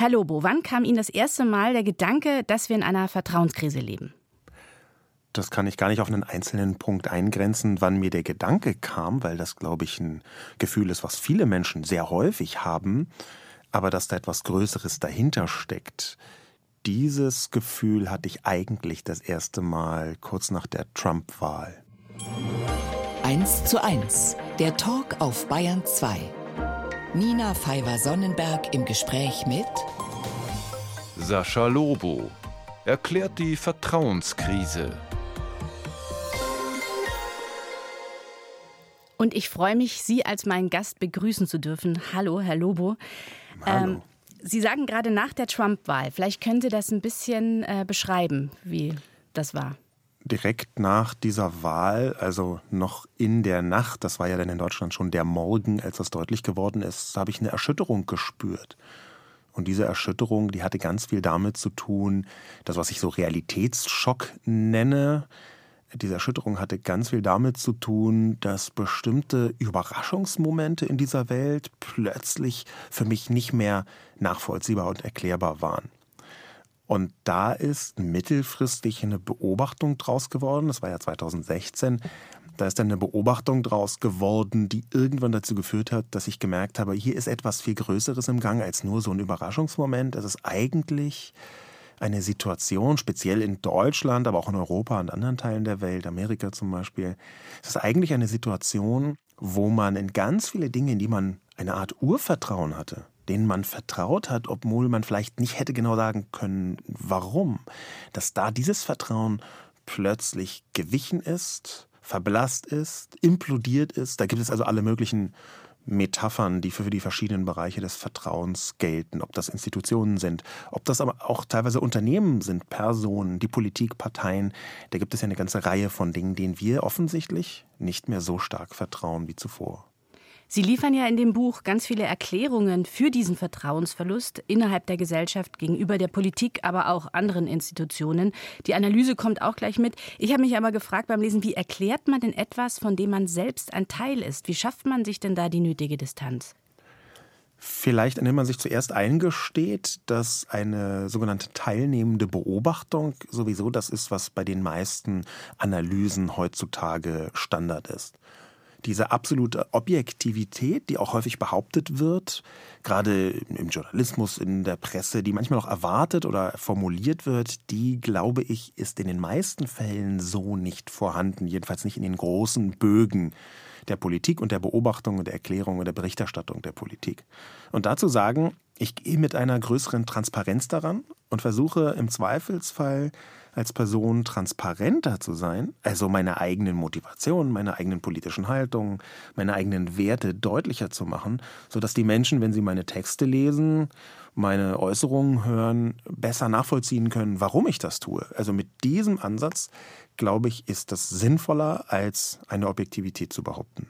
Herr Lobo, wann kam Ihnen das erste Mal der Gedanke, dass wir in einer Vertrauenskrise leben? Das kann ich gar nicht auf einen einzelnen Punkt eingrenzen, wann mir der Gedanke kam, weil das, glaube ich, ein Gefühl ist, was viele Menschen sehr häufig haben, aber dass da etwas Größeres dahinter steckt. Dieses Gefühl hatte ich eigentlich das erste Mal kurz nach der Trump-Wahl. 1 zu 1, der Talk auf Bayern 2. Nina Pfeiffer-Sonnenberg im Gespräch mit Sascha Lobo erklärt die Vertrauenskrise. Und ich freue mich, Sie als meinen Gast begrüßen zu dürfen. Hallo, Herr Lobo. Hallo. Ähm, Sie sagen gerade nach der Trump-Wahl. Vielleicht können Sie das ein bisschen äh, beschreiben, wie das war. Direkt nach dieser Wahl, also noch in der Nacht, das war ja dann in Deutschland schon der Morgen, als das deutlich geworden ist, habe ich eine Erschütterung gespürt. Und diese Erschütterung, die hatte ganz viel damit zu tun, das, was ich so Realitätsschock nenne, diese Erschütterung hatte ganz viel damit zu tun, dass bestimmte Überraschungsmomente in dieser Welt plötzlich für mich nicht mehr nachvollziehbar und erklärbar waren. Und da ist mittelfristig eine Beobachtung draus geworden, das war ja 2016, da ist dann eine Beobachtung draus geworden, die irgendwann dazu geführt hat, dass ich gemerkt habe, hier ist etwas viel Größeres im Gang als nur so ein Überraschungsmoment. Es ist eigentlich eine Situation, speziell in Deutschland, aber auch in Europa und anderen Teilen der Welt, Amerika zum Beispiel, es ist eigentlich eine Situation, wo man in ganz viele Dinge, in die man eine Art Urvertrauen hatte, denen man vertraut hat, obwohl man vielleicht nicht hätte genau sagen können, warum, dass da dieses Vertrauen plötzlich gewichen ist, verblasst ist, implodiert ist. Da gibt es also alle möglichen Metaphern, die für die verschiedenen Bereiche des Vertrauens gelten, ob das Institutionen sind, ob das aber auch teilweise Unternehmen sind, Personen, die Politik, Parteien. Da gibt es ja eine ganze Reihe von Dingen, denen wir offensichtlich nicht mehr so stark vertrauen wie zuvor. Sie liefern ja in dem Buch ganz viele Erklärungen für diesen Vertrauensverlust innerhalb der Gesellschaft gegenüber der Politik, aber auch anderen Institutionen. Die Analyse kommt auch gleich mit. Ich habe mich aber gefragt beim Lesen, wie erklärt man denn etwas, von dem man selbst ein Teil ist? Wie schafft man sich denn da die nötige Distanz? Vielleicht, indem man sich zuerst eingesteht, dass eine sogenannte teilnehmende Beobachtung sowieso das ist, was bei den meisten Analysen heutzutage Standard ist diese absolute Objektivität, die auch häufig behauptet wird, gerade im Journalismus, in der Presse, die manchmal auch erwartet oder formuliert wird, die, glaube ich, ist in den meisten Fällen so nicht vorhanden, jedenfalls nicht in den großen Bögen der Politik und der Beobachtung und der Erklärung und der Berichterstattung der Politik. Und dazu sagen, ich gehe mit einer größeren Transparenz daran und versuche im Zweifelsfall als Person transparenter zu sein, also meine eigenen Motivationen, meine eigenen politischen Haltungen, meine eigenen Werte deutlicher zu machen, sodass die Menschen, wenn sie meine Texte lesen, meine Äußerungen hören, besser nachvollziehen können, warum ich das tue. Also mit diesem Ansatz, glaube ich, ist das sinnvoller, als eine Objektivität zu behaupten.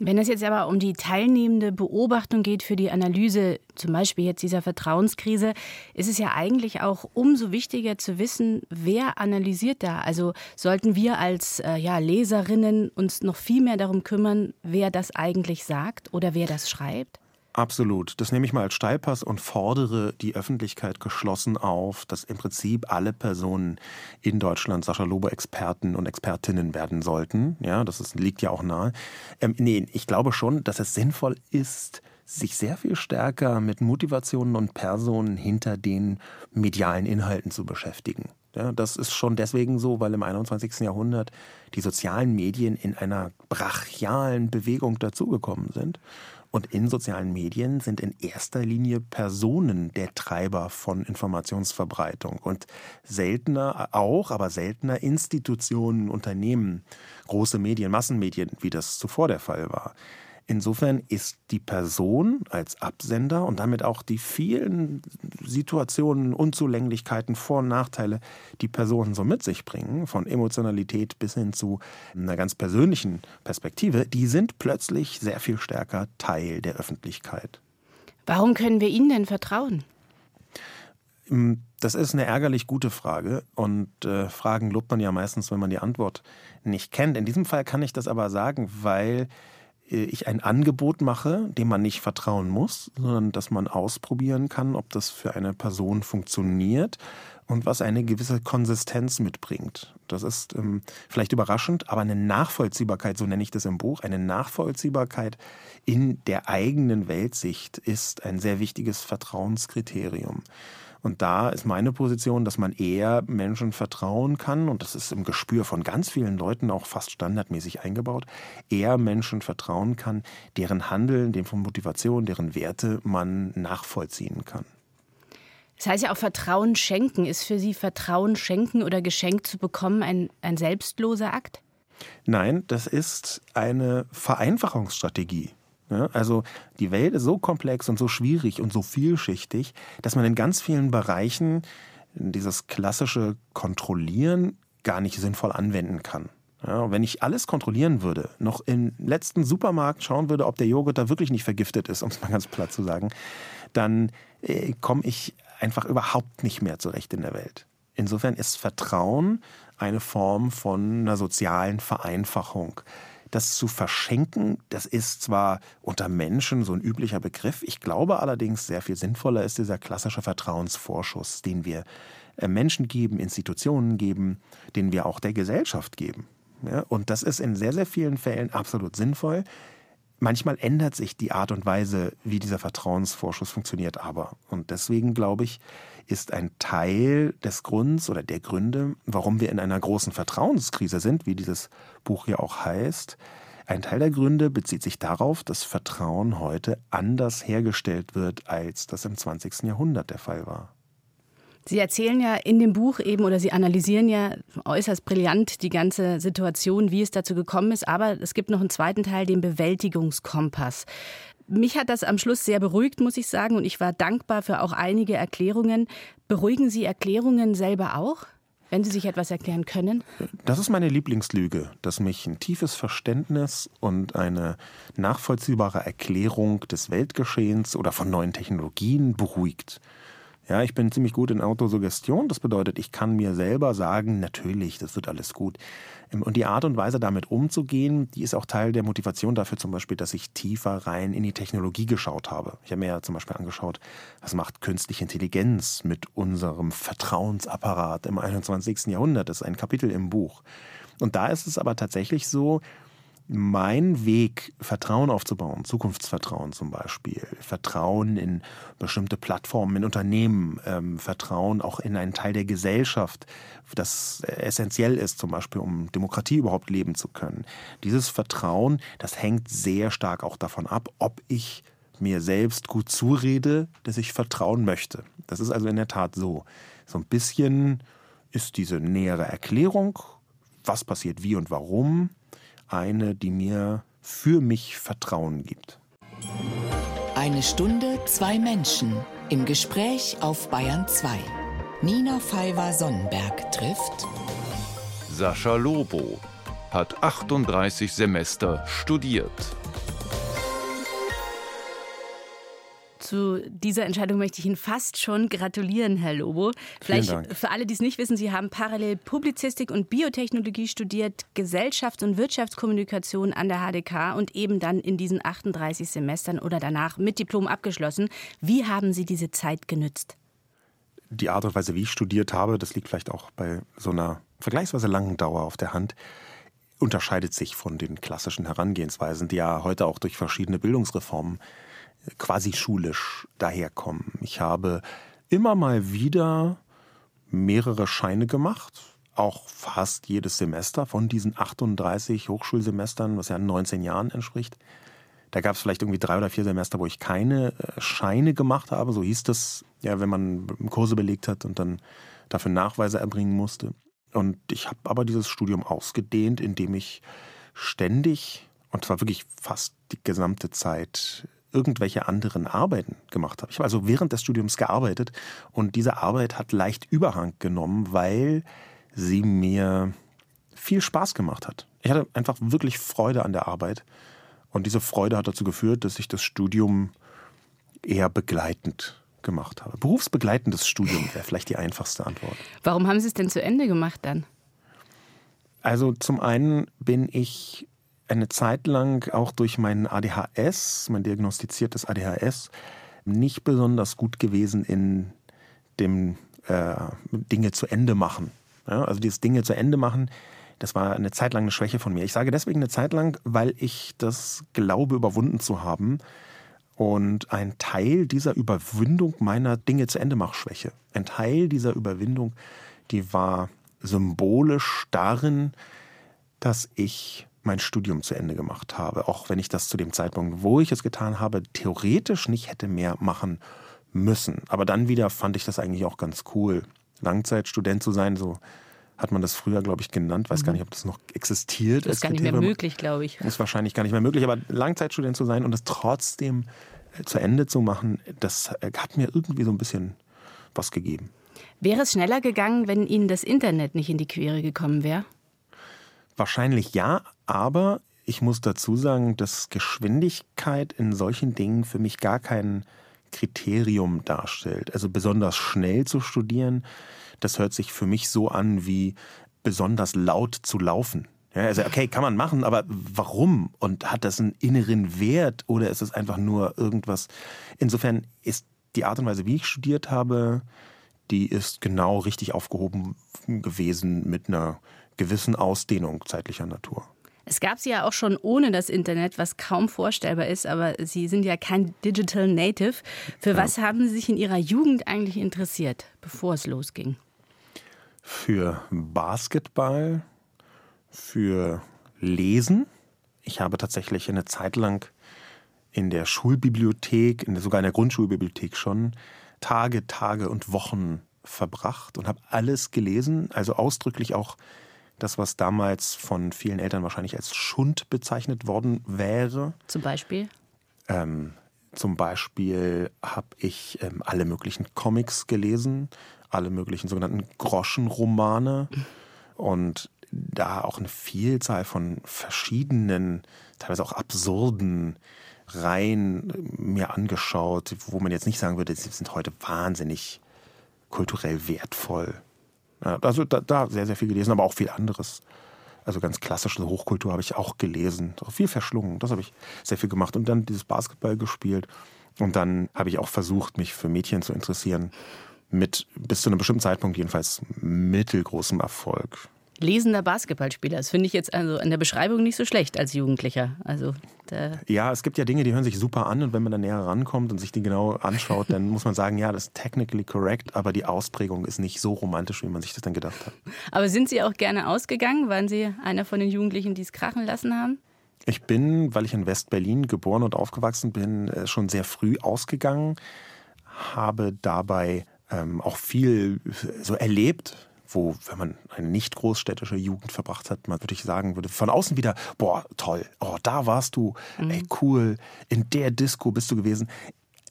Wenn es jetzt aber um die teilnehmende Beobachtung geht für die Analyse, zum Beispiel jetzt dieser Vertrauenskrise, ist es ja eigentlich auch umso wichtiger zu wissen, wer analysiert da. Also sollten wir als äh, ja, Leserinnen uns noch viel mehr darum kümmern, wer das eigentlich sagt oder wer das schreibt? Absolut. Das nehme ich mal als Steilpass und fordere die Öffentlichkeit geschlossen auf, dass im Prinzip alle Personen in Deutschland Sascha Lobo Experten und Expertinnen werden sollten. Ja, das ist, liegt ja auch nahe. Ähm, nee, ich glaube schon, dass es sinnvoll ist, sich sehr viel stärker mit Motivationen und Personen hinter den medialen Inhalten zu beschäftigen. Ja, das ist schon deswegen so, weil im 21. Jahrhundert die sozialen Medien in einer brachialen Bewegung dazugekommen sind und in sozialen Medien sind in erster Linie Personen der Treiber von Informationsverbreitung und seltener auch, aber seltener Institutionen, Unternehmen, große Medien, Massenmedien, wie das zuvor der Fall war. Insofern ist die Person als Absender und damit auch die vielen Situationen, Unzulänglichkeiten, Vor- und Nachteile, die Personen so mit sich bringen, von Emotionalität bis hin zu einer ganz persönlichen Perspektive, die sind plötzlich sehr viel stärker Teil der Öffentlichkeit. Warum können wir ihnen denn vertrauen? Hm, das ist eine ärgerlich gute Frage und äh, Fragen lobt man ja meistens, wenn man die Antwort nicht kennt. In diesem Fall kann ich das aber sagen, weil ich ein Angebot mache, dem man nicht vertrauen muss, sondern dass man ausprobieren kann, ob das für eine Person funktioniert und was eine gewisse Konsistenz mitbringt. Das ist ähm, vielleicht überraschend, aber eine Nachvollziehbarkeit, so nenne ich das im Buch, eine Nachvollziehbarkeit in der eigenen Weltsicht ist ein sehr wichtiges Vertrauenskriterium. Und da ist meine Position, dass man eher Menschen vertrauen kann, und das ist im Gespür von ganz vielen Leuten auch fast standardmäßig eingebaut, eher Menschen vertrauen kann, deren Handeln, deren Motivation, deren Werte man nachvollziehen kann. Das heißt ja auch Vertrauen schenken. Ist für Sie Vertrauen schenken oder geschenkt zu bekommen ein, ein selbstloser Akt? Nein, das ist eine Vereinfachungsstrategie. Ja, also die Welt ist so komplex und so schwierig und so vielschichtig, dass man in ganz vielen Bereichen dieses klassische Kontrollieren gar nicht sinnvoll anwenden kann. Ja, wenn ich alles kontrollieren würde, noch im letzten Supermarkt schauen würde, ob der Joghurt da wirklich nicht vergiftet ist, um es mal ganz platt zu sagen, dann äh, komme ich einfach überhaupt nicht mehr zurecht in der Welt. Insofern ist Vertrauen eine Form von einer sozialen Vereinfachung. Das zu verschenken, das ist zwar unter Menschen so ein üblicher Begriff, ich glaube allerdings, sehr viel sinnvoller ist dieser klassische Vertrauensvorschuss, den wir äh, Menschen geben, Institutionen geben, den wir auch der Gesellschaft geben. Und das ist in sehr, sehr vielen Fällen absolut sinnvoll. Manchmal ändert sich die Art und Weise, wie dieser Vertrauensvorschuss funktioniert aber. Und deswegen glaube ich, ist ein Teil des Grunds oder der Gründe, warum wir in einer großen Vertrauenskrise sind, wie dieses Buch hier auch heißt, ein Teil der Gründe bezieht sich darauf, dass Vertrauen heute anders hergestellt wird, als das im 20. Jahrhundert der Fall war. Sie erzählen ja in dem Buch eben oder Sie analysieren ja äußerst brillant die ganze Situation, wie es dazu gekommen ist. Aber es gibt noch einen zweiten Teil, den Bewältigungskompass. Mich hat das am Schluss sehr beruhigt, muss ich sagen, und ich war dankbar für auch einige Erklärungen. Beruhigen Sie Erklärungen selber auch? wenn Sie sich etwas erklären können? Das ist meine Lieblingslüge, dass mich ein tiefes Verständnis und eine nachvollziehbare Erklärung des Weltgeschehens oder von neuen Technologien beruhigt. Ja, ich bin ziemlich gut in Autosuggestion. Das bedeutet, ich kann mir selber sagen, natürlich, das wird alles gut. Ähm, und die Art und Weise, damit umzugehen, die ist auch Teil der Motivation dafür zum Beispiel, dass ich tiefer rein in die Technologie geschaut habe. Ich habe mir ja zum Beispiel angeschaut, was macht künstliche Intelligenz mit unserem Vertrauensapparat im 21. Jahrhundert. Das ist ein Kapitel im Buch. Und da ist es aber tatsächlich so, mein Weg, Vertrauen aufzubauen, Zukunftsvertrauen zum Beispiel, Vertrauen in bestimmte Plattformen, in Unternehmen, ähm, Vertrauen auch in einen Teil der Gesellschaft, das essentiell ist, zum Beispiel, um Demokratie überhaupt leben zu können. Dieses Vertrauen, das hängt sehr stark auch davon ab, ob ich mir selbst gut zurede, dass ich vertrauen möchte. Das ist also in der Tat so. So ein bisschen ist diese nähere Erklärung, was passiert wie und warum, eine, die mir für mich Vertrauen gibt. Eine Stunde, zwei Menschen im Gespräch auf Bayern 2. Nina Pfeiffer-Sonnenberg trifft Sascha Lobo, hat 38 Semester studiert. Zu dieser Entscheidung möchte ich Ihnen fast schon gratulieren, Herr Lobo. Vielleicht für alle, die es nicht wissen, Sie haben parallel Publizistik und Biotechnologie studiert, Gesellschafts- und Wirtschaftskommunikation an der HDK und eben dann in diesen 38 Semestern oder danach mit Diplom abgeschlossen. Wie haben Sie diese Zeit genützt? Die Art und Weise, wie ich studiert habe, das liegt vielleicht auch bei so einer vergleichsweise langen Dauer auf der Hand unterscheidet sich von den klassischen Herangehensweisen, die ja heute auch durch verschiedene Bildungsreformen quasi schulisch daherkommen. Ich habe immer mal wieder mehrere Scheine gemacht, auch fast jedes Semester von diesen 38 Hochschulsemestern, was ja 19 Jahren entspricht. Da gab es vielleicht irgendwie drei oder vier Semester, wo ich keine äh, Scheine gemacht habe. So hieß das, ja, wenn man Kurse belegt hat und dann dafür Nachweise erbringen musste. Und ich habe aber dieses Studium ausgedehnt, indem ich ständig, und zwar wirklich fast die gesamte Zeit, irgendwelche anderen Arbeiten gemacht habe. Ich habe also während des Studiums gearbeitet und diese Arbeit hat leicht Überhang genommen, weil sie mir viel Spaß gemacht hat. Ich hatte einfach wirklich Freude an der Arbeit und diese Freude hat dazu geführt, dass ich das Studium eher begleitend gemacht habe. Berufsbegleitendes Studium wäre vielleicht die einfachste Antwort. Warum haben Sie es denn zu Ende gemacht dann? Also zum einen bin ich eine Zeit lang auch durch mein ADHS, mein diagnostiziertes ADHS, nicht besonders gut gewesen in dem äh, Dinge zu Ende machen. Ja, also dieses Dinge zu Ende machen, das war eine Zeit lang eine Schwäche von mir. Ich sage deswegen eine Zeit lang, weil ich das glaube, überwunden zu haben. Und ein Teil dieser Überwindung meiner Dinge zu Ende mach Schwäche, ein Teil dieser Überwindung, die war symbolisch darin, dass ich mein Studium zu Ende gemacht habe, auch wenn ich das zu dem Zeitpunkt, wo ich es getan habe, theoretisch nicht hätte mehr machen müssen. Aber dann wieder fand ich das eigentlich auch ganz cool, Langzeitstudent zu sein, so hat man das früher, glaube ich, genannt. Weiß mhm. gar nicht, ob das noch existiert. Das ist gar nicht mehr möglich, glaube ich. Ist wahrscheinlich gar nicht mehr möglich, aber Langzeitstudent zu sein und das trotzdem äh, zu Ende zu machen, das äh, hat mir irgendwie so ein bisschen was gegeben. Wäre es schneller gegangen, wenn Ihnen das Internet nicht in die Quere gekommen wäre? Wahrscheinlich ja, aber ich muss dazu sagen, dass Geschwindigkeit in solchen Dingen für mich gar kein Kriterium darstellt. Also besonders schnell zu studieren, das hört sich für mich so an wie besonders laut zu laufen. Ja, also okay, kann man machen, aber warum? Und hat das einen inneren Wert oder ist es einfach nur irgendwas? Insofern ist die Art und Weise, wie ich studiert habe, die ist genau richtig aufgehoben gewesen mit einer gewissen Ausdehnung zeitlicher Natur. Es gab sie ja auch schon ohne das Internet, was kaum vorstellbar ist, aber Sie sind ja kein Digital Native. Für was haben Sie sich in Ihrer Jugend eigentlich interessiert, bevor es losging? Für Basketball, für Lesen. Ich habe tatsächlich eine Zeit lang in der Schulbibliothek, in der, sogar in der Grundschulbibliothek schon, Tage, Tage und Wochen verbracht und habe alles gelesen, also ausdrücklich auch das, was damals von vielen Eltern wahrscheinlich als Schund bezeichnet worden wäre. Zum Beispiel? Ähm, zum Beispiel habe ich ähm, alle möglichen Comics gelesen, alle möglichen sogenannten Groschenromane und da auch eine Vielzahl von verschiedenen, teilweise auch absurden Reihen mir angeschaut, wo man jetzt nicht sagen würde, sie sind heute wahnsinnig kulturell wertvoll. Also da, da, sehr, sehr viel gelesen, aber auch viel anderes. Also ganz klassische Hochkultur habe ich auch gelesen. Viel verschlungen. Das habe ich sehr viel gemacht. Und dann dieses Basketball gespielt. Und dann habe ich auch versucht, mich für Mädchen zu interessieren. Mit bis zu einem bestimmten Zeitpunkt jedenfalls mittelgroßem Erfolg lesender Basketballspieler. Das finde ich jetzt also in der Beschreibung nicht so schlecht als Jugendlicher. Also ja, es gibt ja Dinge, die hören sich super an und wenn man da näher rankommt und sich die genau anschaut, dann muss man sagen, ja, das ist technically correct, aber die Ausprägung ist nicht so romantisch, wie man sich das dann gedacht hat. Aber sind Sie auch gerne ausgegangen? Waren Sie einer von den Jugendlichen, die es krachen lassen haben? Ich bin, weil ich in West-Berlin geboren und aufgewachsen bin, äh, schon sehr früh ausgegangen, habe dabei ähm, auch viel so erlebt, wo, wenn man eine nicht großstädtische Jugend verbracht hat, man würde ich sagen würde, von außen wieder, boah, toll, oh, da warst du, mhm. ey, cool, in der Disco bist du gewesen.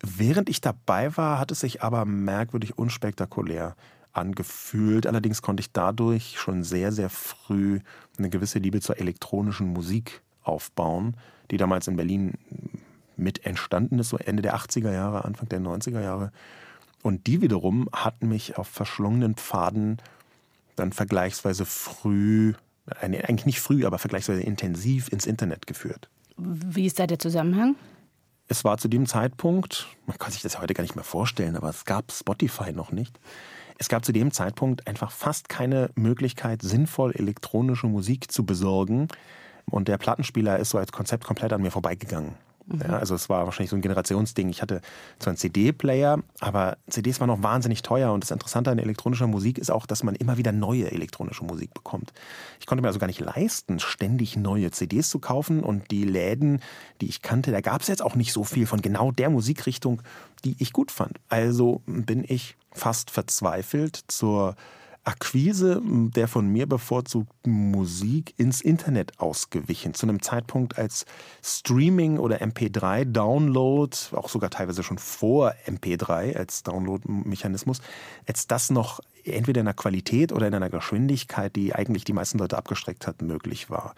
Während ich dabei war, hat es sich aber merkwürdig unspektakulär angefühlt. Allerdings konnte ich dadurch schon sehr, sehr früh eine gewisse Liebe zur elektronischen Musik aufbauen, die damals in Berlin mit entstanden ist, so Ende der 80er Jahre, Anfang der 90er Jahre. Und die wiederum hat mich auf verschlungenen Pfaden dann vergleichsweise früh, eigentlich nicht früh, aber vergleichsweise intensiv ins Internet geführt. Wie ist da der Zusammenhang? Es war zu dem Zeitpunkt, man kann sich das heute gar nicht mehr vorstellen, aber es gab Spotify noch nicht. Es gab zu dem Zeitpunkt einfach fast keine Möglichkeit, sinnvoll elektronische Musik zu besorgen. Und der Plattenspieler ist so als Konzept komplett an mir vorbeigegangen. Mhm. Ja, also es war wahrscheinlich so ein Generationsding. Ich hatte zwar einen CD-Player, aber CDs waren noch wahnsinnig teuer. Und das Interessante an elektronischer Musik ist auch, dass man immer wieder neue elektronische Musik bekommt. Ich konnte mir also gar nicht leisten, ständig neue CDs zu kaufen. Und die Läden, die ich kannte, da gab es jetzt auch nicht so viel von genau der Musikrichtung, die ich gut fand. Also bin ich fast verzweifelt zur Akquise der von mir bevorzugten Musik ins Internet ausgewichen. Zu einem Zeitpunkt, als Streaming oder MP3-Download, auch sogar teilweise schon vor MP3 als Download-Mechanismus, als das noch entweder in einer Qualität oder in einer Geschwindigkeit, die eigentlich die meisten Leute abgestreckt hat, möglich war.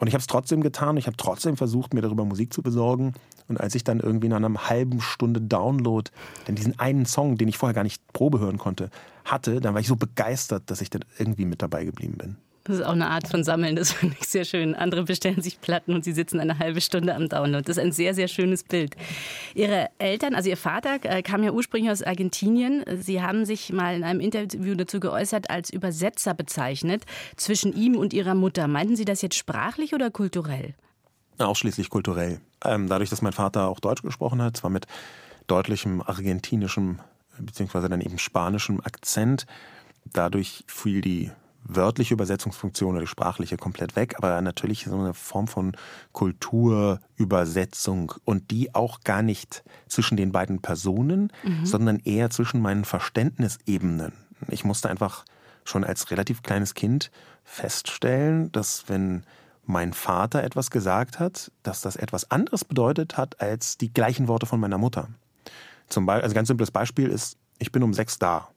Und ich habe es trotzdem getan. Ich habe trotzdem versucht, mir darüber Musik zu besorgen. Und als ich dann irgendwie nach einer halben Stunde Download dann diesen einen Song, den ich vorher gar nicht Probe hören konnte, hatte, dann war ich so begeistert, dass ich dann irgendwie mit dabei geblieben bin. Das ist auch eine Art von Sammeln, das finde ich sehr schön. Andere bestellen sich Platten und sie sitzen eine halbe Stunde am Download. Das ist ein sehr, sehr schönes Bild. Ihre Eltern, also Ihr Vater, äh, kam ja ursprünglich aus Argentinien. Sie haben sich mal in einem Interview dazu geäußert, als Übersetzer bezeichnet zwischen ihm und Ihrer Mutter. Meinten Sie das jetzt sprachlich oder kulturell? Ausschließlich kulturell. Ähm, dadurch, dass mein Vater auch Deutsch gesprochen hat, zwar mit deutlichem argentinischem beziehungsweise dann eben spanischem Akzent, dadurch fiel die wörtliche Übersetzungsfunktion oder die sprachliche komplett weg, aber natürlich so eine Form von Kulturübersetzung und die auch gar nicht zwischen den beiden Personen, mhm. sondern eher zwischen meinen Verständnisebenen. Ich musste einfach schon als relativ kleines Kind feststellen, dass wenn mein Vater etwas gesagt hat, dass das etwas anderes bedeutet hat als die gleichen Worte von meiner Mutter. Zum Beispiel, also ein ganz simples Beispiel ist, ich bin um sechs da.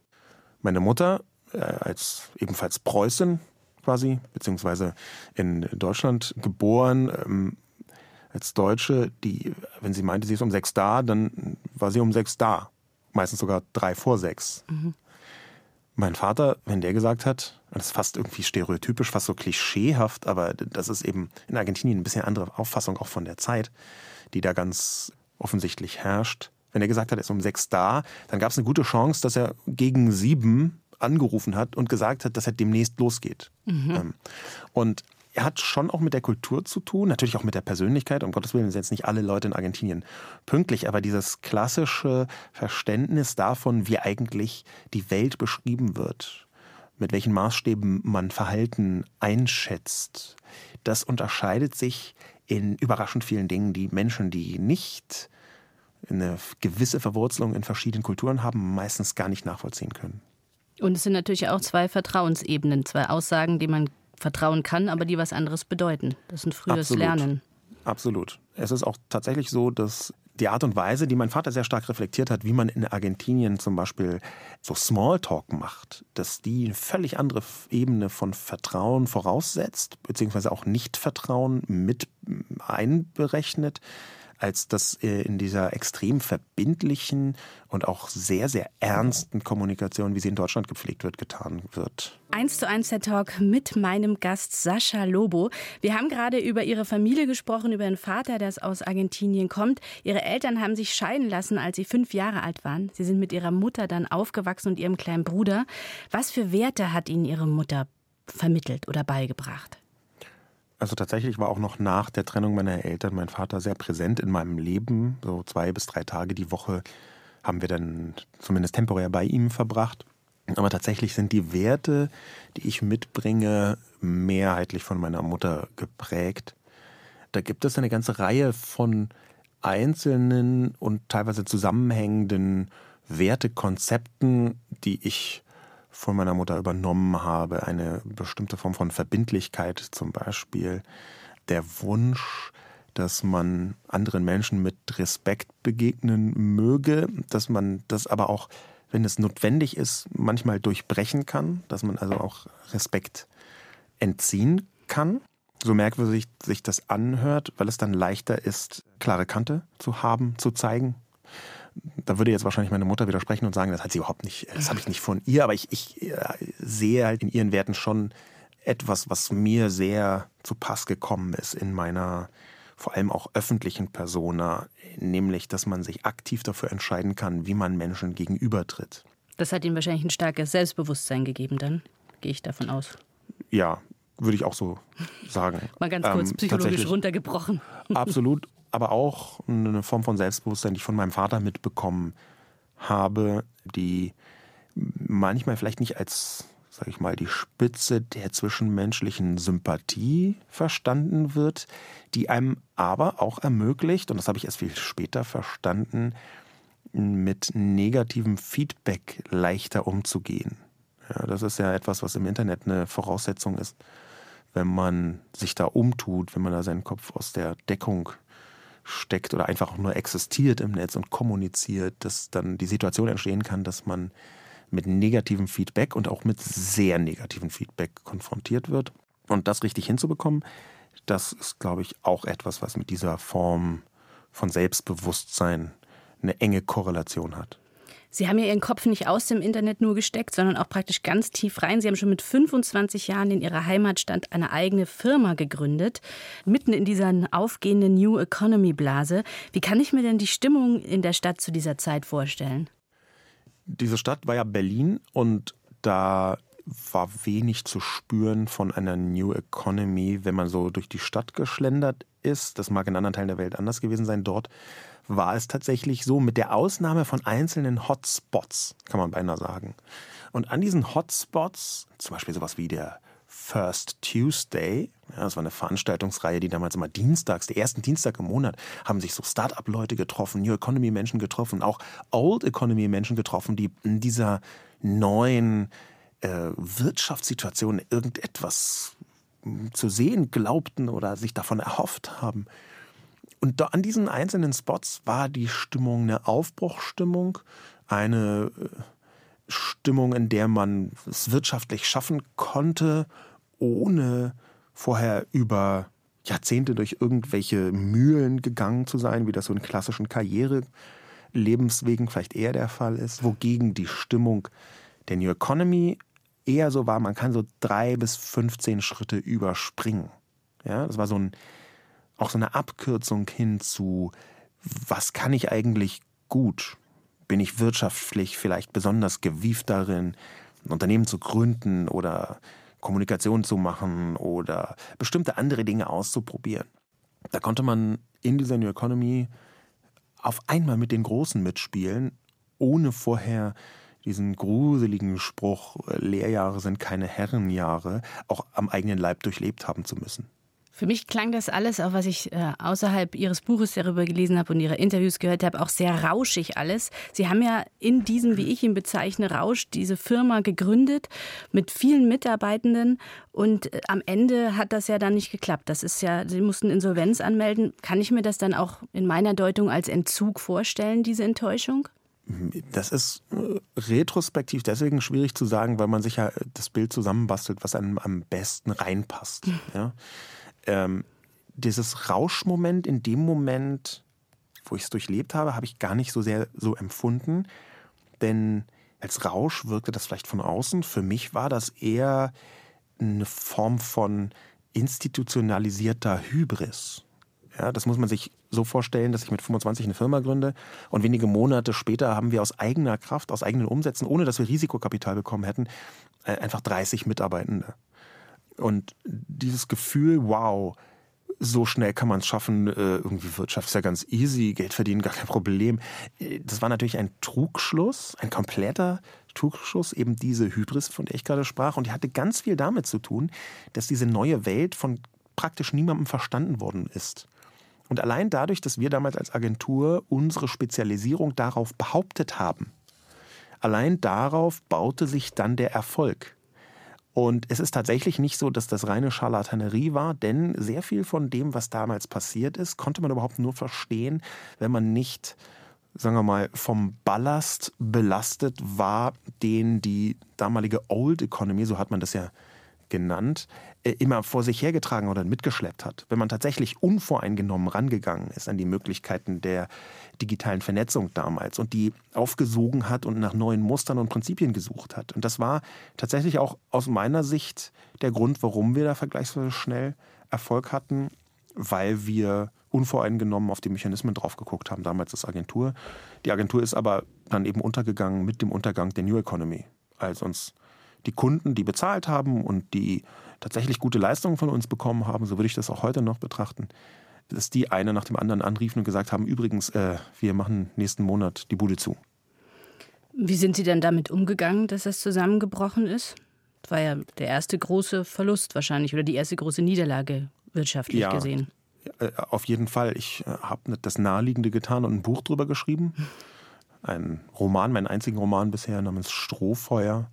Meine Mutter als ebenfalls Preußin quasi, beziehungsweise in Deutschland geboren, ähm, als Deutsche, die, wenn sie meinte, sie ist um sechs da, dann war sie um sechs da. Meistens sogar drei vor sechs. Mhm. Mein Vater, wenn der gesagt hat, das ist fast irgendwie stereotypisch, fast so klischeehaft, aber das ist eben in Argentinien ein bisschen andere Auffassung auch von der Zeit, die da ganz offensichtlich herrscht. Wenn er gesagt hat, er ist um sechs da, dann gab es eine gute Chance, dass er gegen sieben angerufen hat und gesagt hat, dass er demnächst losgeht. Mhm. Ähm, und er hat schon auch mit der Kultur zu tun, natürlich auch mit der Persönlichkeit. Um Gottes Willen sind jetzt nicht alle Leute in Argentinien pünktlich, aber dieses klassische Verständnis davon, wie eigentlich die Welt beschrieben wird, mit welchen Maßstäben man Verhalten einschätzt, das unterscheidet sich in überraschend vielen Dingen, die Menschen, die nicht eine gewisse Verwurzelung in verschiedenen Kulturen haben, meistens gar nicht nachvollziehen können. Und es sind natürlich auch zwei Vertrauensebenen, zwei Aussagen, die man vertrauen kann, aber die was anderes bedeuten. Das ist ein frühes Absolut. Lernen. Absolut. Es ist auch tatsächlich so, dass die Art und Weise, die mein Vater sehr stark reflektiert hat, wie man in Argentinien zum Beispiel so Smalltalk macht, dass die eine völlig andere Ebene von Vertrauen voraussetzt, beziehungsweise auch Nichtvertrauen mit einberechnet als das äh, in dieser extrem verbindlichen und auch sehr, sehr ernsten Kommunikation, wie sie in Deutschland gepflegt wird, getan wird. Eins zu eins der Talk mit meinem Gast Sascha Lobo. Wir haben gerade über Ihre Familie gesprochen, über Ihren Vater, der aus Argentinien kommt. Ihre Eltern haben sich scheiden lassen, als Sie fünf Jahre alt waren. Sie sind mit Ihrer Mutter dann aufgewachsen und Ihrem kleinen Bruder. Was für Werte hat Ihnen Ihre Mutter vermittelt oder beigebracht? Also tatsächlich war auch noch nach der Trennung meiner Eltern mein Vater sehr präsent in meinem Leben. So zwei bis drei Tage die Woche haben wir dann zumindest temporär bei ihm verbracht. Aber tatsächlich sind die Werte, die ich mitbringe, mehrheitlich von meiner Mutter geprägt. Da gibt es eine ganze Reihe von einzelnen und teilweise zusammenhängenden Wertekonzepten, die ich von meiner Mutter übernommen habe. Eine bestimmte Form von Verbindlichkeit zum Beispiel. Der Wunsch, dass man anderen Menschen mit Respekt begegnen möge, dass man das aber auch, wenn es notwendig ist, manchmal durchbrechen kann, dass man also auch Respekt entziehen kann. So merkwürdig sich das anhört, weil es dann leichter ist, klare Kante zu haben, zu zeigen, da würde jetzt wahrscheinlich meine Mutter widersprechen und sagen, das hat sie überhaupt nicht, das habe ich nicht von ihr, aber ich, ich äh, sehe halt in ihren Werten schon etwas, was mir sehr zu Pass gekommen ist in meiner vor allem auch öffentlichen Persona, nämlich, dass man sich aktiv dafür entscheiden kann, wie man Menschen gegenübertritt. Das hat Ihnen wahrscheinlich ein starkes Selbstbewusstsein gegeben, dann gehe ich davon aus. Ja, würde ich auch so sagen. Mal ganz kurz ähm, psychologisch runtergebrochen. Absolut aber auch eine Form von Selbstbewusstsein, die ich von meinem Vater mitbekommen habe, die manchmal vielleicht nicht als, sage ich mal, die Spitze der zwischenmenschlichen Sympathie verstanden wird, die einem aber auch ermöglicht, und das habe ich erst viel später verstanden, mit negativem Feedback leichter umzugehen. Ja, das ist ja etwas, was im Internet eine Voraussetzung ist, wenn man sich da umtut, wenn man da seinen Kopf aus der Deckung steckt oder einfach nur existiert im Netz und kommuniziert, dass dann die Situation entstehen kann, dass man mit negativem Feedback und auch mit sehr negativem Feedback konfrontiert wird. Und das richtig hinzubekommen, das ist, glaube ich, auch etwas, was mit dieser Form von Selbstbewusstsein eine enge Korrelation hat. Sie haben ja Ihren Kopf nicht aus dem Internet nur gesteckt, sondern auch praktisch ganz tief rein. Sie haben schon mit 25 Jahren in Ihrer Heimatstadt eine eigene Firma gegründet, mitten in dieser aufgehenden New Economy Blase. Wie kann ich mir denn die Stimmung in der Stadt zu dieser Zeit vorstellen? Diese Stadt war ja Berlin und da war wenig zu spüren von einer New Economy, wenn man so durch die Stadt geschlendert ist. Das mag in anderen Teilen der Welt anders gewesen sein. Dort war es tatsächlich so, mit der Ausnahme von einzelnen Hotspots, kann man beinahe sagen. Und an diesen Hotspots, zum Beispiel sowas wie der First Tuesday, ja, das war eine Veranstaltungsreihe, die damals immer dienstags, der ersten Dienstag im Monat, haben sich so Start-up-Leute getroffen, New Economy-Menschen getroffen, auch Old Economy-Menschen getroffen, die in dieser neuen äh, Wirtschaftssituation irgendetwas zu sehen glaubten oder sich davon erhofft haben. Und an diesen einzelnen Spots war die Stimmung eine Aufbruchstimmung, eine äh, Stimmung, in der man es wirtschaftlich schaffen konnte, ohne vorher über Jahrzehnte durch irgendwelche Mühlen gegangen zu sein, wie das so in klassischen Karrierelebenswegen vielleicht eher der Fall ist, wogegen die Stimmung der New Economy eher so war, man kann so drei bis 15 Schritte überspringen. Ja, das war so ein, auch so eine Abkürzung hin zu, was kann ich eigentlich gut? Bin ich wirtschaftlich vielleicht besonders gewieft darin, ein Unternehmen zu gründen oder Kommunikation zu machen oder bestimmte andere Dinge auszuprobieren? Da konnte man in dieser New Economy auf einmal mit den Großen mitspielen, ohne vorher diesen gruseligen Spruch, äh, Lehrjahre sind keine Herrenjahre, auch am eigenen Leib durchlebt haben zu müssen. Für mich klang das alles, auch was ich äh, außerhalb Ihres Buches darüber gelesen habe und Ihre Interviews gehört habe, auch sehr rauschig alles. Sie haben ja in diesem, wie ich ihn bezeichne, Rausch diese Firma gegründet mit vielen Mitarbeitenden und äh, am Ende hat das ja dann nicht geklappt. Das ist ja, Sie mussten Insolvenz anmelden. Kann ich mir das dann auch in meiner Deutung als Entzug vorstellen, diese Enttäuschung? Das ist äh, retrospektiv deswegen schwierig zu sagen, weil man sich ja das Bild zusammenbastelt, was einem am besten reinpasst. Ja? Ähm, dieses Rauschmoment in dem Moment, wo ich es durchlebt habe, habe ich gar nicht so sehr so empfunden. Denn als Rausch wirkte das vielleicht von außen. Für mich war das eher eine Form von institutionalisierter Hybris. Ja, das muss man sich so vorstellen, dass ich mit 25 eine Firma gründe und wenige Monate später haben wir aus eigener Kraft, aus eigenen Umsätzen, ohne dass wir Risikokapital bekommen hätten, äh, einfach 30 Mitarbeitende. Und dieses Gefühl, wow, so schnell kann man es schaffen, äh, irgendwie Wirtschaft ist ja ganz easy, Geld verdienen gar kein Problem. Äh, das war natürlich ein Trugschluss, ein kompletter Trugschluss, eben diese Hybris, von der ich gerade sprach. Und die hatte ganz viel damit zu tun, dass diese neue Welt von praktisch niemandem verstanden worden ist. Und allein dadurch, dass wir damals als Agentur unsere Spezialisierung darauf behauptet haben, allein darauf baute sich dann der Erfolg. Und es ist tatsächlich nicht so, dass das reine Charlatanerie war, denn sehr viel von dem, was damals passiert ist, konnte man überhaupt nur verstehen, wenn man nicht, sagen wir mal, vom Ballast belastet war, den die damalige Old Economy, so hat man das ja genannt, immer vor sich hergetragen oder mitgeschleppt hat. Wenn man tatsächlich unvoreingenommen rangegangen ist an die Möglichkeiten der digitalen Vernetzung damals und die aufgesogen hat und nach neuen Mustern und Prinzipien gesucht hat. Und das war tatsächlich auch aus meiner Sicht der Grund, warum wir da vergleichsweise schnell Erfolg hatten, weil wir unvoreingenommen auf die Mechanismen drauf geguckt haben, damals als Agentur. Die Agentur ist aber dann eben untergegangen mit dem Untergang der New Economy, als uns die Kunden, die bezahlt haben und die tatsächlich gute Leistungen von uns bekommen haben, so würde ich das auch heute noch betrachten, dass die eine nach dem anderen anriefen und gesagt haben, übrigens, äh, wir machen nächsten Monat die Bude zu. Wie sind Sie denn damit umgegangen, dass das zusammengebrochen ist? Das war ja der erste große Verlust wahrscheinlich oder die erste große Niederlage wirtschaftlich ja, gesehen. Äh, auf jeden Fall. Ich äh, habe das Naheliegende getan und ein Buch drüber geschrieben. Ein Roman, meinen einzigen Roman bisher namens Strohfeuer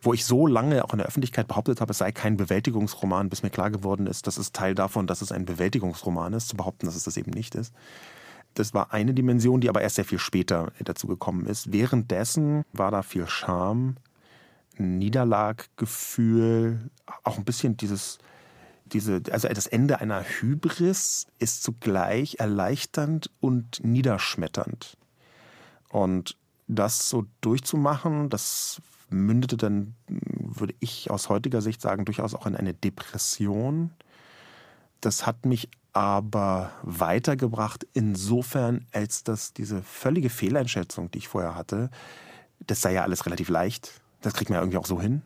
wo ich so lange auch in der Öffentlichkeit behauptet habe, es sei kein Bewältigungsroman, bis mir klar geworden ist, das ist Teil davon, dass es ein Bewältigungsroman ist, zu behaupten, dass es das eben nicht ist. Das war eine Dimension, die aber erst sehr viel später dazu gekommen ist. Währenddessen war da viel Scham, Niederlaggefühl, auch ein bisschen dieses, diese, also das Ende einer Hybris ist zugleich erleichternd und niederschmetternd. Und das so durchzumachen, das mündete dann, würde ich aus heutiger Sicht sagen, durchaus auch in eine Depression. Das hat mich aber weitergebracht insofern, als dass diese völlige Fehleinschätzung, die ich vorher hatte, das sei ja alles relativ leicht, das kriegt man ja irgendwie auch so hin,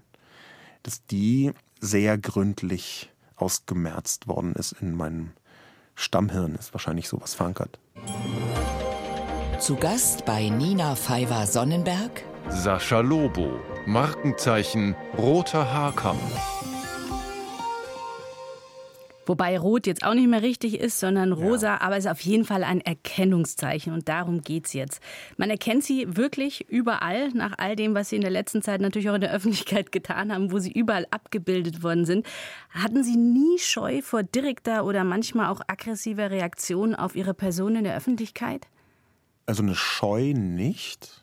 dass die sehr gründlich ausgemerzt worden ist in meinem Stammhirn, ist wahrscheinlich sowas verankert. Zu Gast bei Nina Pfeiffer Sonnenberg Sascha Lobo, Markenzeichen roter Haarkamm. Wobei Rot jetzt auch nicht mehr richtig ist, sondern rosa, ja. aber es ist auf jeden Fall ein Erkennungszeichen und darum geht es jetzt. Man erkennt sie wirklich überall, nach all dem, was sie in der letzten Zeit natürlich auch in der Öffentlichkeit getan haben, wo sie überall abgebildet worden sind. Hatten Sie nie Scheu vor direkter oder manchmal auch aggressiver Reaktion auf Ihre Person in der Öffentlichkeit? Also eine Scheu nicht,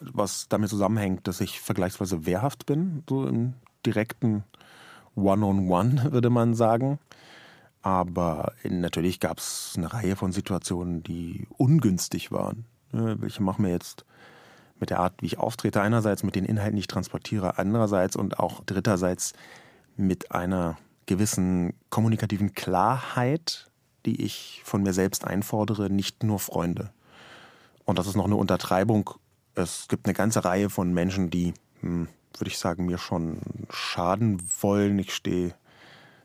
was damit zusammenhängt, dass ich vergleichsweise wehrhaft bin, so im direkten One-on-One, -on -one, würde man sagen. Aber natürlich gab es eine Reihe von Situationen, die ungünstig waren. Welche machen wir jetzt mit der Art, wie ich auftrete, einerseits mit den Inhalten, die ich transportiere, andererseits und auch dritterseits mit einer gewissen kommunikativen Klarheit, die ich von mir selbst einfordere, nicht nur Freunde. Und das ist noch eine Untertreibung. Es gibt eine ganze Reihe von Menschen, die, hm, würde ich sagen, mir schon schaden wollen. Ich stehe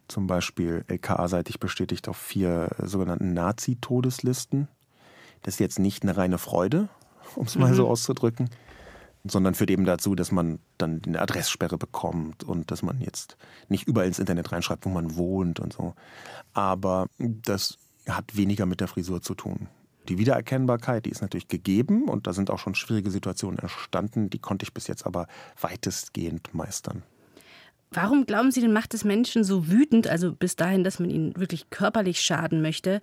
zum Beispiel LKA-seitig bestätigt auf vier sogenannten Nazi-Todeslisten. Das ist jetzt nicht eine reine Freude, um es mal mhm. so auszudrücken, sondern führt eben dazu, dass man dann eine Adresssperre bekommt und dass man jetzt nicht überall ins Internet reinschreibt, wo man wohnt und so. Aber das hat weniger mit der Frisur zu tun. Die Wiedererkennbarkeit, die ist natürlich gegeben und da sind auch schon schwierige Situationen entstanden, die konnte ich bis jetzt aber weitestgehend meistern. Warum glauben Sie denn, macht es Menschen so wütend, also bis dahin, dass man ihnen wirklich körperlich schaden möchte?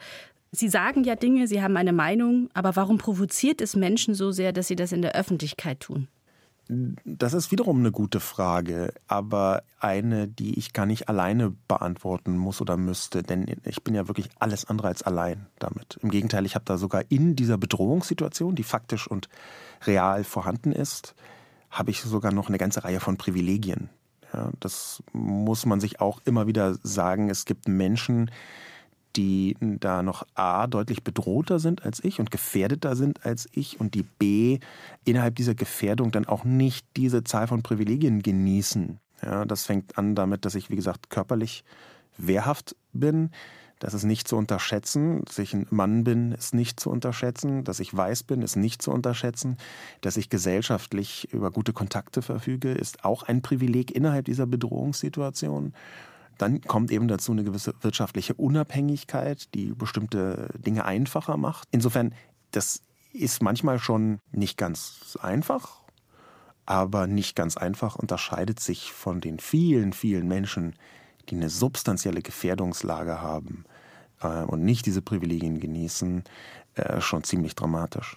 Sie sagen ja Dinge, Sie haben eine Meinung, aber warum provoziert es Menschen so sehr, dass sie das in der Öffentlichkeit tun? Das ist wiederum eine gute Frage, aber eine, die ich gar nicht alleine beantworten muss oder müsste, denn ich bin ja wirklich alles andere als allein damit. Im Gegenteil, ich habe da sogar in dieser Bedrohungssituation, die faktisch und real vorhanden ist, habe ich sogar noch eine ganze Reihe von Privilegien. Ja, das muss man sich auch immer wieder sagen. Es gibt Menschen, die da noch A deutlich bedrohter sind als ich und gefährdeter sind als ich und die B innerhalb dieser Gefährdung dann auch nicht diese Zahl von Privilegien genießen. Ja, das fängt an damit, dass ich, wie gesagt, körperlich wehrhaft bin, das ist nicht zu unterschätzen. Dass ich ein Mann bin, ist nicht zu unterschätzen. Dass ich weiß bin, ist nicht zu unterschätzen. Dass ich gesellschaftlich über gute Kontakte verfüge, ist auch ein Privileg innerhalb dieser Bedrohungssituation. Dann kommt eben dazu eine gewisse wirtschaftliche Unabhängigkeit, die bestimmte Dinge einfacher macht. Insofern, das ist manchmal schon nicht ganz einfach, aber nicht ganz einfach unterscheidet sich von den vielen, vielen Menschen, die eine substanzielle Gefährdungslage haben äh, und nicht diese Privilegien genießen, äh, schon ziemlich dramatisch.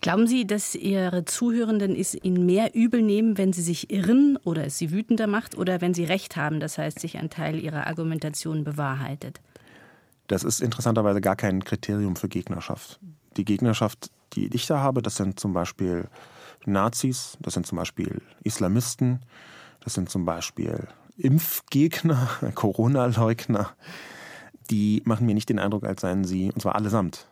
Glauben Sie, dass Ihre Zuhörenden es Ihnen mehr übel nehmen, wenn Sie sich irren oder es Sie wütender macht oder wenn Sie Recht haben, das heißt, sich ein Teil Ihrer Argumentation bewahrheitet? Das ist interessanterweise gar kein Kriterium für Gegnerschaft. Die Gegnerschaft, die ich da habe, das sind zum Beispiel Nazis, das sind zum Beispiel Islamisten, das sind zum Beispiel Impfgegner, Corona-Leugner, die machen mir nicht den Eindruck, als seien sie, und zwar allesamt,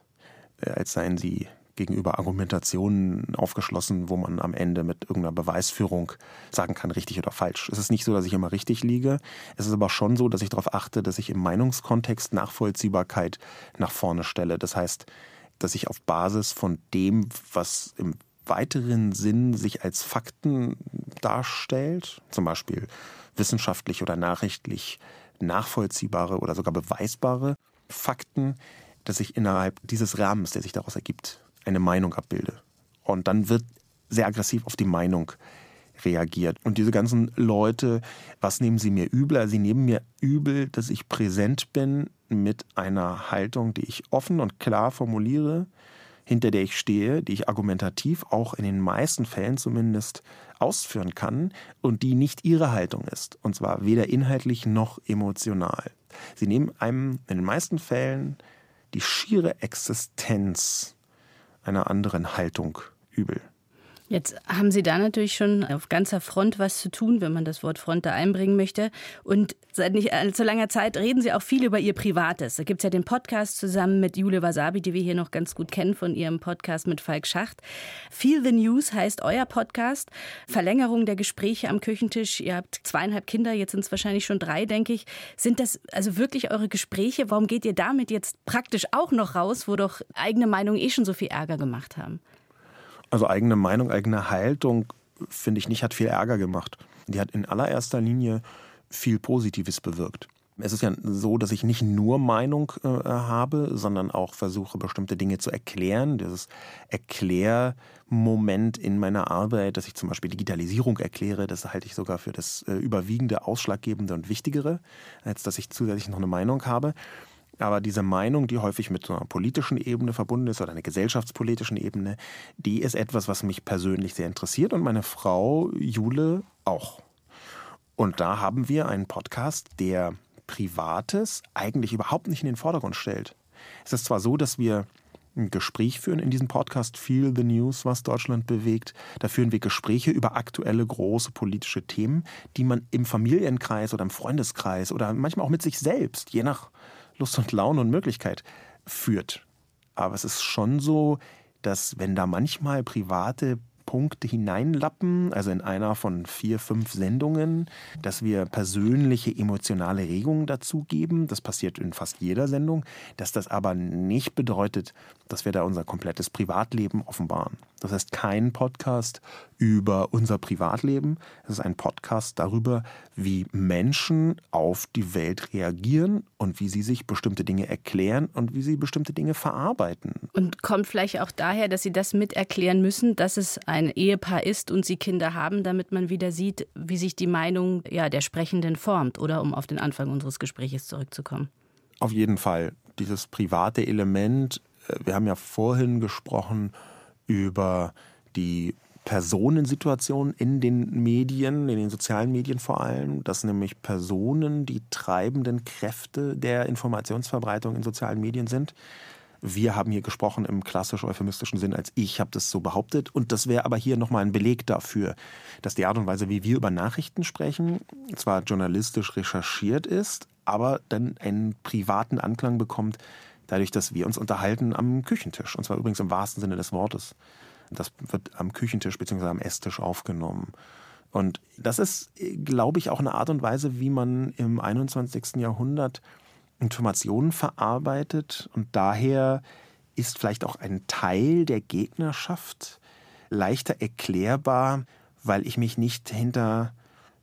äh, als seien sie gegenüber Argumentationen aufgeschlossen, wo man am Ende mit irgendeiner Beweisführung sagen kann, richtig oder falsch. Es ist nicht so, dass ich immer richtig liege. Es ist aber schon so, dass ich darauf achte, dass ich im Meinungskontext Nachvollziehbarkeit nach vorne stelle. Das heißt, dass ich auf Basis von dem, was im weiteren Sinn sich als Fakten darstellt, zum Beispiel wissenschaftlich oder nachrichtlich nachvollziehbare oder sogar beweisbare Fakten, dass ich innerhalb dieses Rahmens, der sich daraus ergibt, eine Meinung abbilde. Und dann wird sehr aggressiv auf die Meinung reagiert. Und diese ganzen Leute, was nehmen sie mir übel? Also sie nehmen mir übel, dass ich präsent bin mit einer Haltung, die ich offen und klar formuliere, hinter der ich stehe, die ich argumentativ auch in den meisten Fällen zumindest ausführen kann und die nicht ihre Haltung ist. Und zwar weder inhaltlich noch emotional. Sie nehmen einem in den meisten Fällen die schiere Existenz einer anderen Haltung übel. Jetzt haben Sie da natürlich schon auf ganzer Front was zu tun, wenn man das Wort Front da einbringen möchte. Und seit nicht allzu langer Zeit reden Sie auch viel über Ihr Privates. Da gibt es ja den Podcast zusammen mit Jule Wasabi, die wir hier noch ganz gut kennen von Ihrem Podcast mit Falk Schacht. Feel the News heißt euer Podcast. Verlängerung der Gespräche am Küchentisch. Ihr habt zweieinhalb Kinder, jetzt sind es wahrscheinlich schon drei, denke ich. Sind das also wirklich eure Gespräche? Warum geht ihr damit jetzt praktisch auch noch raus, wo doch eigene Meinungen eh schon so viel Ärger gemacht haben? Also eigene Meinung, eigene Haltung, finde ich nicht, hat viel Ärger gemacht. Die hat in allererster Linie viel Positives bewirkt. Es ist ja so, dass ich nicht nur Meinung äh, habe, sondern auch versuche, bestimmte Dinge zu erklären. Dieses Erklärmoment in meiner Arbeit, dass ich zum Beispiel Digitalisierung erkläre, das halte ich sogar für das äh, überwiegende, ausschlaggebende und wichtigere, als dass ich zusätzlich noch eine Meinung habe. Aber diese Meinung, die häufig mit so einer politischen Ebene verbunden ist oder einer gesellschaftspolitischen Ebene, die ist etwas, was mich persönlich sehr interessiert und meine Frau Jule auch. Und da haben wir einen Podcast, der Privates eigentlich überhaupt nicht in den Vordergrund stellt. Es ist zwar so, dass wir ein Gespräch führen in diesem Podcast Feel the News, was Deutschland bewegt. Da führen wir Gespräche über aktuelle große politische Themen, die man im Familienkreis oder im Freundeskreis oder manchmal auch mit sich selbst, je nach Lust und Laune und Möglichkeit führt. Aber es ist schon so, dass wenn da manchmal private Punkte hineinlappen, also in einer von vier, fünf Sendungen, dass wir persönliche emotionale Regungen dazugeben. Das passiert in fast jeder Sendung, dass das aber nicht bedeutet, dass wir da unser komplettes Privatleben offenbaren. Das heißt kein Podcast über unser Privatleben. Es ist ein Podcast darüber, wie Menschen auf die Welt reagieren und wie sie sich bestimmte Dinge erklären und wie sie bestimmte Dinge verarbeiten. Und kommt vielleicht auch daher, dass Sie das mit erklären müssen, dass es ein Ehepaar ist und Sie Kinder haben, damit man wieder sieht, wie sich die Meinung ja, der Sprechenden formt, oder um auf den Anfang unseres Gesprächs zurückzukommen? Auf jeden Fall. Dieses private Element, wir haben ja vorhin gesprochen über die Personensituation in den Medien, in den sozialen Medien vor allem, dass nämlich Personen die treibenden Kräfte der Informationsverbreitung in sozialen Medien sind. Wir haben hier gesprochen im klassisch-euphemistischen Sinn, als ich habe das so behauptet. Und das wäre aber hier nochmal ein Beleg dafür, dass die Art und Weise, wie wir über Nachrichten sprechen, zwar journalistisch recherchiert ist, aber dann einen privaten Anklang bekommt, dadurch, dass wir uns unterhalten am Küchentisch. Und zwar übrigens im wahrsten Sinne des Wortes. Das wird am Küchentisch bzw. am Esstisch aufgenommen. Und das ist, glaube ich, auch eine Art und Weise, wie man im 21. Jahrhundert Informationen verarbeitet. Und daher ist vielleicht auch ein Teil der Gegnerschaft leichter erklärbar, weil ich mich nicht hinter,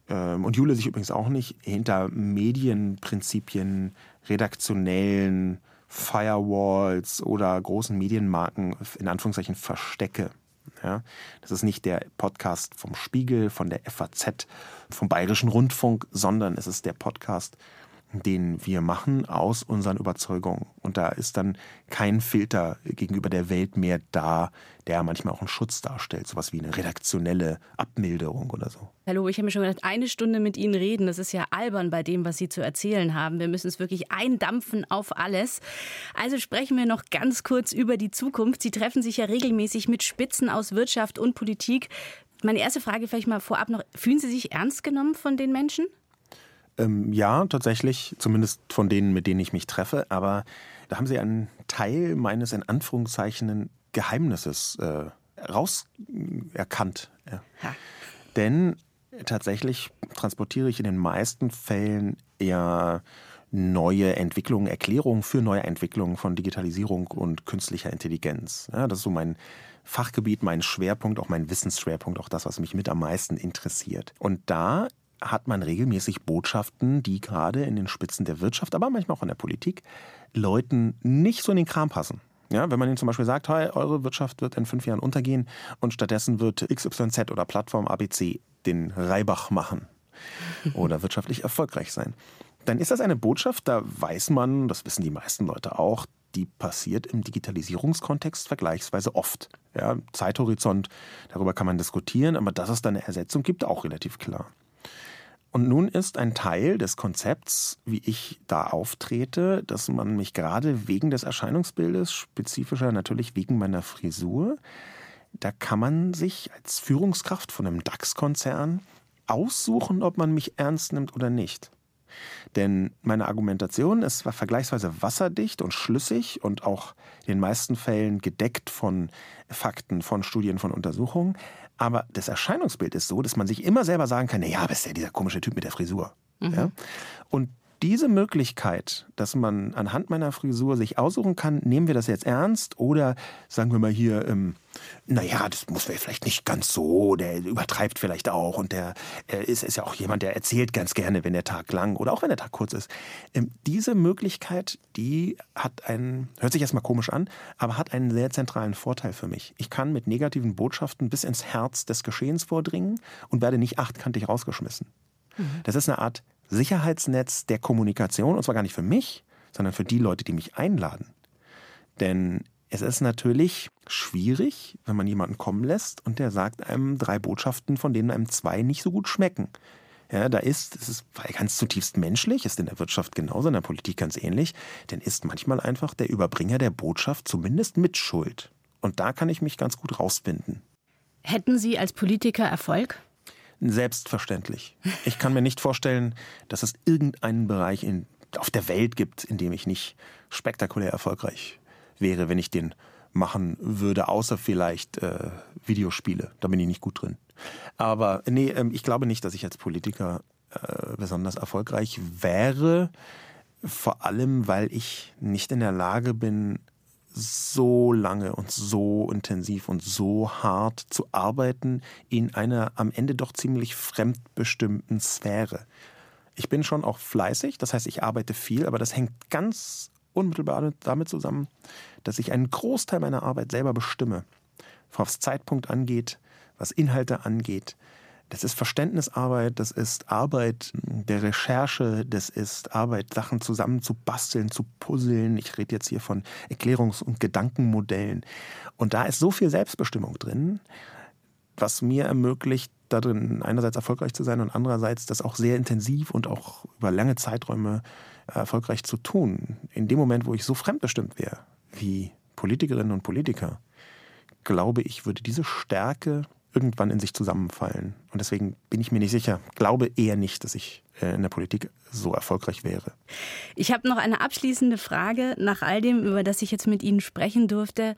ähm, und Jule sich übrigens auch nicht, hinter Medienprinzipien, redaktionellen Firewalls oder großen Medienmarken in Anführungszeichen verstecke. Ja, das ist nicht der Podcast vom Spiegel, von der FAZ, vom Bayerischen Rundfunk, sondern es ist der Podcast den wir machen aus unseren Überzeugungen. Und da ist dann kein Filter gegenüber der Welt mehr da, der manchmal auch einen Schutz darstellt, sowas wie eine redaktionelle Abmilderung oder so. Hallo, ich habe mir schon gedacht, eine Stunde mit Ihnen reden, das ist ja albern bei dem, was Sie zu erzählen haben. Wir müssen es wirklich eindampfen auf alles. Also sprechen wir noch ganz kurz über die Zukunft. Sie treffen sich ja regelmäßig mit Spitzen aus Wirtschaft und Politik. Meine erste Frage vielleicht mal vorab noch, fühlen Sie sich ernst genommen von den Menschen? Ähm, ja, tatsächlich, zumindest von denen, mit denen ich mich treffe. Aber da haben sie einen Teil meines in Anführungszeichen Geheimnisses äh, rauserkannt. Ja. Denn tatsächlich transportiere ich in den meisten Fällen eher neue Entwicklungen, Erklärungen für neue Entwicklungen von Digitalisierung und künstlicher Intelligenz. Ja, das ist so mein Fachgebiet, mein Schwerpunkt, auch mein Wissensschwerpunkt, auch das, was mich mit am meisten interessiert. Und da hat man regelmäßig Botschaften, die gerade in den Spitzen der Wirtschaft, aber manchmal auch in der Politik, Leuten nicht so in den Kram passen. Ja, wenn man ihnen zum Beispiel sagt, hey, eure Wirtschaft wird in fünf Jahren untergehen und stattdessen wird XYZ oder Plattform ABC den Reibach machen oder wirtschaftlich erfolgreich sein, dann ist das eine Botschaft, da weiß man, das wissen die meisten Leute auch, die passiert im Digitalisierungskontext vergleichsweise oft. Ja, Zeithorizont, darüber kann man diskutieren, aber dass es da eine Ersetzung gibt, auch relativ klar. Und nun ist ein Teil des Konzepts, wie ich da auftrete, dass man mich gerade wegen des Erscheinungsbildes, spezifischer natürlich wegen meiner Frisur, da kann man sich als Führungskraft von einem DAX-Konzern aussuchen, ob man mich ernst nimmt oder nicht. Denn meine Argumentation ist vergleichsweise wasserdicht und schlüssig und auch in den meisten Fällen gedeckt von Fakten, von Studien, von Untersuchungen. Aber das Erscheinungsbild ist so, dass man sich immer selber sagen kann, ja, aber ist ja dieser komische Typ mit der Frisur. Mhm. Ja? Und diese Möglichkeit, dass man anhand meiner Frisur sich aussuchen kann, nehmen wir das jetzt ernst oder sagen wir mal hier, ähm, naja, das muss vielleicht nicht ganz so, der übertreibt vielleicht auch und der äh, ist, ist ja auch jemand, der erzählt ganz gerne, wenn der Tag lang oder auch wenn der Tag kurz ist. Ähm, diese Möglichkeit, die hat einen, hört sich erstmal komisch an, aber hat einen sehr zentralen Vorteil für mich. Ich kann mit negativen Botschaften bis ins Herz des Geschehens vordringen und werde nicht achtkantig rausgeschmissen. Mhm. Das ist eine Art Sicherheitsnetz der Kommunikation, und zwar gar nicht für mich, sondern für die Leute, die mich einladen. Denn es ist natürlich schwierig, wenn man jemanden kommen lässt und der sagt einem drei Botschaften, von denen einem zwei nicht so gut schmecken. Ja, da ist, es ist ganz zutiefst menschlich, ist in der Wirtschaft genauso, in der Politik ganz ähnlich, denn ist manchmal einfach der Überbringer der Botschaft zumindest mit Schuld. Und da kann ich mich ganz gut rausbinden. Hätten Sie als Politiker Erfolg? Selbstverständlich. Ich kann mir nicht vorstellen, dass es irgendeinen Bereich in, auf der Welt gibt, in dem ich nicht spektakulär erfolgreich wäre, wenn ich den machen würde, außer vielleicht äh, Videospiele. Da bin ich nicht gut drin. Aber nee, ähm, ich glaube nicht, dass ich als Politiker äh, besonders erfolgreich wäre. Vor allem, weil ich nicht in der Lage bin, so lange und so intensiv und so hart zu arbeiten in einer am Ende doch ziemlich fremdbestimmten Sphäre. Ich bin schon auch fleißig, das heißt, ich arbeite viel, aber das hängt ganz unmittelbar damit zusammen, dass ich einen Großteil meiner Arbeit selber bestimme. Was Zeitpunkt angeht, was Inhalte angeht, das ist Verständnisarbeit, das ist Arbeit der Recherche, das ist Arbeit, Sachen zusammen zu puzzeln. Ich rede jetzt hier von Erklärungs- und Gedankenmodellen. Und da ist so viel Selbstbestimmung drin, was mir ermöglicht, darin einerseits erfolgreich zu sein und andererseits das auch sehr intensiv und auch über lange Zeiträume erfolgreich zu tun. In dem Moment, wo ich so fremdbestimmt wäre, wie Politikerinnen und Politiker, glaube ich, würde diese Stärke irgendwann in sich zusammenfallen. Und deswegen bin ich mir nicht sicher, glaube eher nicht, dass ich äh, in der Politik so erfolgreich wäre. Ich habe noch eine abschließende Frage nach all dem, über das ich jetzt mit Ihnen sprechen durfte.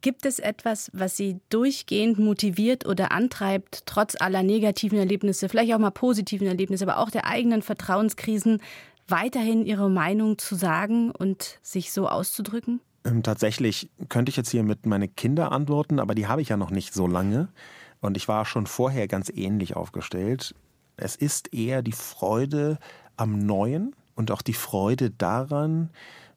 Gibt es etwas, was Sie durchgehend motiviert oder antreibt, trotz aller negativen Erlebnisse, vielleicht auch mal positiven Erlebnisse, aber auch der eigenen Vertrauenskrisen, weiterhin Ihre Meinung zu sagen und sich so auszudrücken? Ähm, tatsächlich könnte ich jetzt hier mit meine Kinder antworten, aber die habe ich ja noch nicht so lange. Und ich war schon vorher ganz ähnlich aufgestellt. Es ist eher die Freude am Neuen und auch die Freude daran,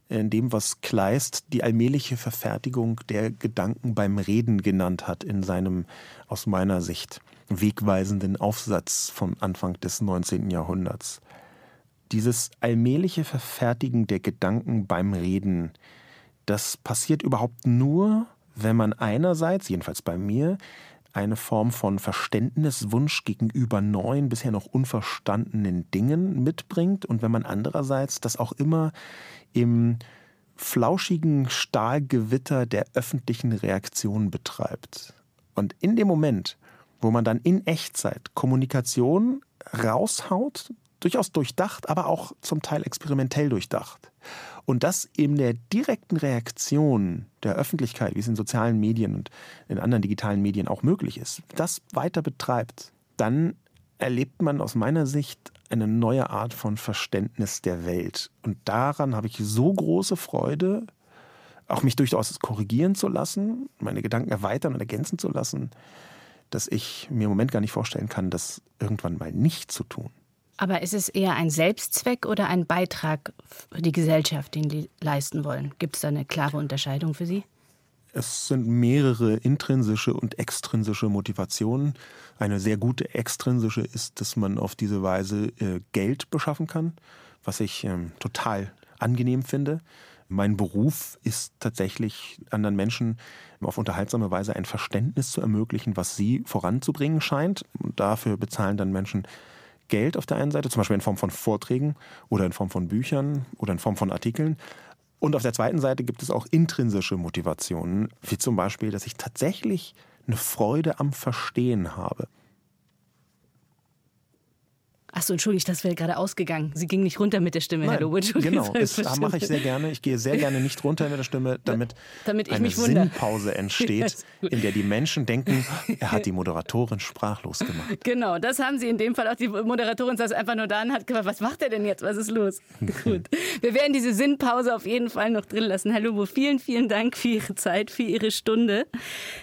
in dem, was Kleist die allmähliche Verfertigung der Gedanken beim Reden genannt hat, in seinem aus meiner Sicht wegweisenden Aufsatz vom Anfang des 19. Jahrhunderts. Dieses allmähliche Verfertigen der Gedanken beim Reden, das passiert überhaupt nur, wenn man einerseits, jedenfalls bei mir, eine Form von Verständniswunsch gegenüber neuen, bisher noch unverstandenen Dingen mitbringt und wenn man andererseits das auch immer im flauschigen Stahlgewitter der öffentlichen Reaktion betreibt. Und in dem Moment, wo man dann in Echtzeit Kommunikation raushaut, durchaus durchdacht, aber auch zum Teil experimentell durchdacht. Und das in der direkten Reaktion der Öffentlichkeit, wie es in sozialen Medien und in anderen digitalen Medien auch möglich ist, das weiter betreibt, dann erlebt man aus meiner Sicht eine neue Art von Verständnis der Welt. Und daran habe ich so große Freude, auch mich durchaus korrigieren zu lassen, meine Gedanken erweitern und ergänzen zu lassen, dass ich mir im Moment gar nicht vorstellen kann, das irgendwann mal nicht zu tun. Aber ist es eher ein Selbstzweck oder ein Beitrag für die Gesellschaft, den Sie leisten wollen? Gibt es da eine klare Unterscheidung für Sie? Es sind mehrere intrinsische und extrinsische Motivationen. Eine sehr gute extrinsische ist, dass man auf diese Weise äh, Geld beschaffen kann, was ich ähm, total angenehm finde. Mein Beruf ist tatsächlich anderen Menschen auf unterhaltsame Weise ein Verständnis zu ermöglichen, was sie voranzubringen scheint. Und dafür bezahlen dann Menschen Geld auf der einen Seite, zum Beispiel in Form von Vorträgen oder in Form von Büchern oder in Form von Artikeln. Und auf der zweiten Seite gibt es auch intrinsische Motivationen, wie zum Beispiel, dass ich tatsächlich eine Freude am Verstehen habe. Achso, entschuldige, das wäre gerade ausgegangen. Sie ging nicht runter mit der Stimme, Nein, Herr Lobo. Genau, das mache ich sehr gerne. Ich gehe sehr gerne nicht runter mit der Stimme, damit, damit eine Sinnpause entsteht, in der die Menschen denken, er hat die Moderatorin sprachlos gemacht. Genau, das haben sie in dem Fall auch. Die Moderatorin saß einfach nur da und hat gefragt, was macht er denn jetzt? Was ist los? Gut. Wir werden diese Sinnpause auf jeden Fall noch drin lassen. Herr Lobo, vielen, vielen Dank für Ihre Zeit, für Ihre Stunde.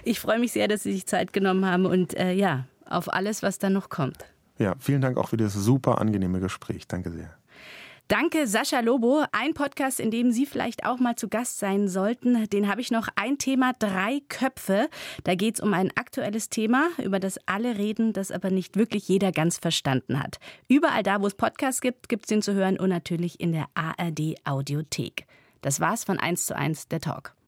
Ich freue mich sehr, dass Sie sich Zeit genommen haben und äh, ja, auf alles, was da noch kommt. Ja, vielen Dank auch für das super angenehme Gespräch. Danke sehr. Danke, Sascha Lobo. Ein Podcast, in dem Sie vielleicht auch mal zu Gast sein sollten. Den habe ich noch. Ein Thema, drei Köpfe. Da geht es um ein aktuelles Thema, über das alle reden, das aber nicht wirklich jeder ganz verstanden hat. Überall da, wo es Podcasts gibt, gibt es den zu hören und natürlich in der ARD Audiothek. Das war's von 1 zu 1, der Talk.